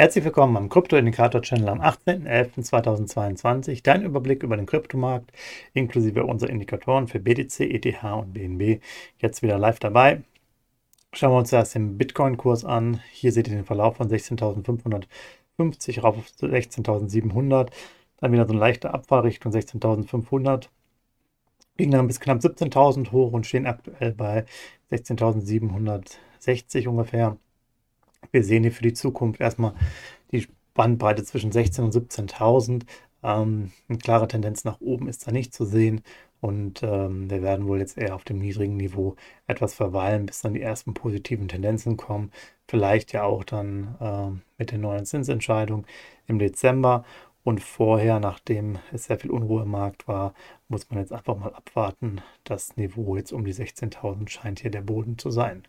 Herzlich willkommen am Krypto-Indikator-Channel am 18.11.2022. Dein Überblick über den Kryptomarkt inklusive unserer Indikatoren für BTC, ETH und BNB. Jetzt wieder live dabei. Schauen wir uns erst den Bitcoin-Kurs an. Hier seht ihr den Verlauf von 16.550 rauf auf 16.700. Dann wieder so eine leichte Abfall Richtung 16.500. Ging dann bis knapp 17.000 hoch und stehen aktuell bei 16.760 ungefähr. Wir sehen hier für die Zukunft erstmal die Bandbreite zwischen 16.000 und 17.000. Ähm, eine klare Tendenz nach oben ist da nicht zu sehen. Und ähm, wir werden wohl jetzt eher auf dem niedrigen Niveau etwas verweilen, bis dann die ersten positiven Tendenzen kommen. Vielleicht ja auch dann äh, mit der neuen Zinsentscheidung im Dezember. Und vorher, nachdem es sehr viel Unruhe im Markt war, muss man jetzt einfach mal abwarten. Das Niveau jetzt um die 16.000 scheint hier der Boden zu sein.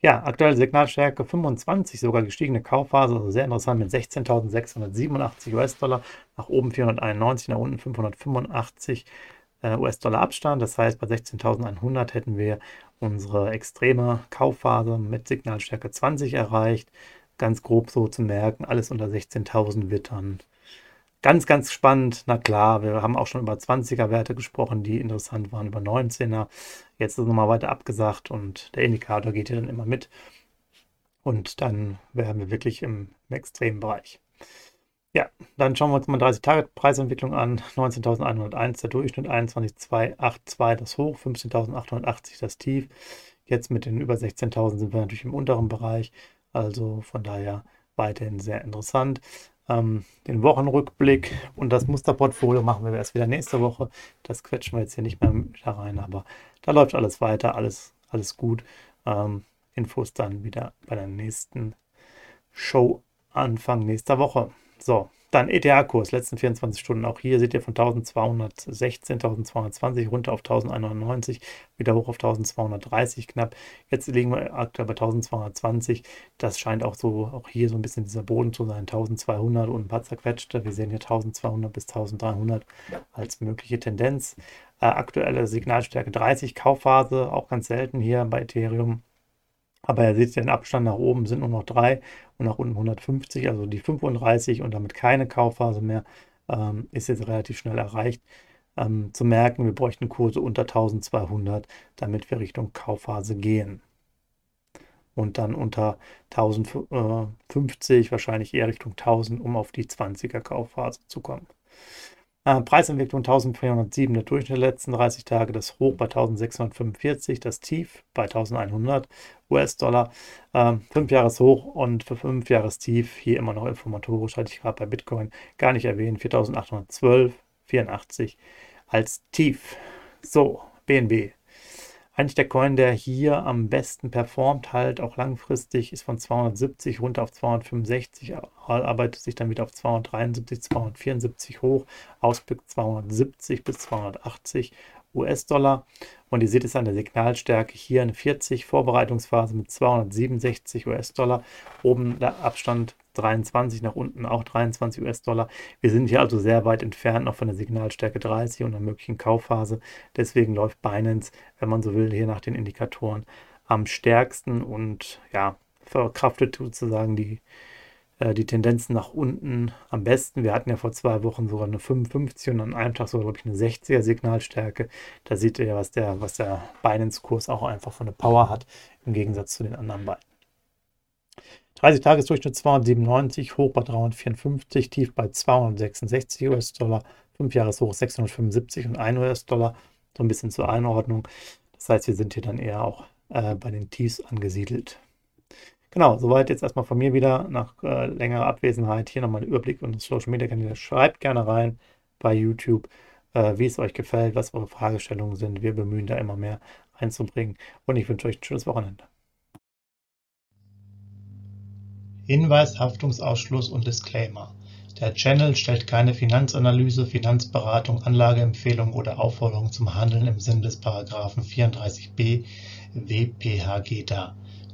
Ja, aktuelle Signalstärke 25, sogar gestiegene Kaufphase, also sehr interessant mit 16.687 US-Dollar, nach oben 491, nach unten 585 äh, US-Dollar Abstand. Das heißt, bei 16.100 hätten wir unsere extreme Kaufphase mit Signalstärke 20 erreicht. Ganz grob so zu merken, alles unter 16.000 wird dann Ganz, ganz spannend. Na klar, wir haben auch schon über 20er-Werte gesprochen, die interessant waren, über 19er. Jetzt ist es nochmal weiter abgesagt und der Indikator geht hier dann immer mit. Und dann wären wir wirklich im, im extremen Bereich. Ja, dann schauen wir uns mal 30-Tage-Preisentwicklung an. 19.101 der Durchschnitt, 21.282 das Hoch, 15.880 das Tief. Jetzt mit den über 16.000 sind wir natürlich im unteren Bereich. Also von daher weiterhin sehr interessant ähm, den Wochenrückblick und das Musterportfolio machen wir erst wieder nächste Woche. Das quetschen wir jetzt hier nicht mehr wieder rein, aber da läuft alles weiter, alles, alles gut. Ähm, Infos dann wieder bei der nächsten Show Anfang nächster Woche. So, dann ETH-Kurs, letzten 24 Stunden. Auch hier seht ihr von 1216, 1220 runter auf 1190, wieder hoch auf 1230 knapp. Jetzt liegen wir aktuell bei 1220. Das scheint auch so, auch hier so ein bisschen dieser Boden zu sein. 1200 und ein paar zerquetschte. Wir sehen hier 1200 bis 1300 als mögliche Tendenz. Äh, aktuelle Signalstärke 30, Kaufphase, auch ganz selten hier bei Ethereum. Aber ihr seht den Abstand nach oben sind nur noch 3 und nach unten 150, also die 35 und damit keine Kaufphase mehr, ähm, ist jetzt relativ schnell erreicht. Ähm, zu merken, wir bräuchten Kurse unter 1200, damit wir Richtung Kaufphase gehen. Und dann unter 1050, wahrscheinlich eher Richtung 1000, um auf die 20er Kaufphase zu kommen. Äh, Preisentwicklung 1407 der Durchschnitt der letzten 30 Tage, das Hoch bei 1645, das Tief bei 1100 US-Dollar. Ähm, 5 Jahres Hoch und für 5 Jahres Tief, hier immer noch informatorisch, hatte ich gerade bei Bitcoin gar nicht erwähnt, 4812, 84 als Tief. So, BNB. Eigentlich der Coin, der hier am besten performt, halt auch langfristig, ist von 270 runter auf 265, arbeitet sich dann wieder auf 273, 274 hoch, Ausblick 270 bis 280 US-Dollar. Und ihr seht es an der Signalstärke hier eine 40 Vorbereitungsphase mit 267 US-Dollar. Oben der Abstand 23, nach unten auch 23 US-Dollar. Wir sind hier also sehr weit entfernt noch von der Signalstärke 30 und einer möglichen Kaufphase. Deswegen läuft Binance, wenn man so will, hier nach den Indikatoren am stärksten und ja, verkraftet sozusagen die, die Tendenzen nach unten am besten. Wir hatten ja vor zwei Wochen sogar eine 55 und an einem Tag sogar, glaube ich, eine 60er Signalstärke. Da seht ihr ja, was der, was der Binance-Kurs auch einfach von der Power hat, im Gegensatz zu den anderen beiden. 30-Tages-Durchschnitt 297, hoch bei 354, tief bei 266 US-Dollar, 5 Jahreshoch 675 und 1 US-Dollar, so ein bisschen zur Einordnung. Das heißt, wir sind hier dann eher auch äh, bei den Tiefs angesiedelt. Genau, soweit jetzt erstmal von mir wieder nach äh, längerer Abwesenheit. Hier nochmal ein Überblick und Social Media Kanäle. Schreibt gerne rein bei YouTube, äh, wie es euch gefällt, was eure Fragestellungen sind. Wir bemühen da immer mehr einzubringen. Und ich wünsche euch ein schönes Wochenende. Hinweis, Haftungsausschluss und Disclaimer. Der Channel stellt keine Finanzanalyse, Finanzberatung, Anlageempfehlung oder Aufforderung zum Handeln im Sinne des § 34b WPHG dar.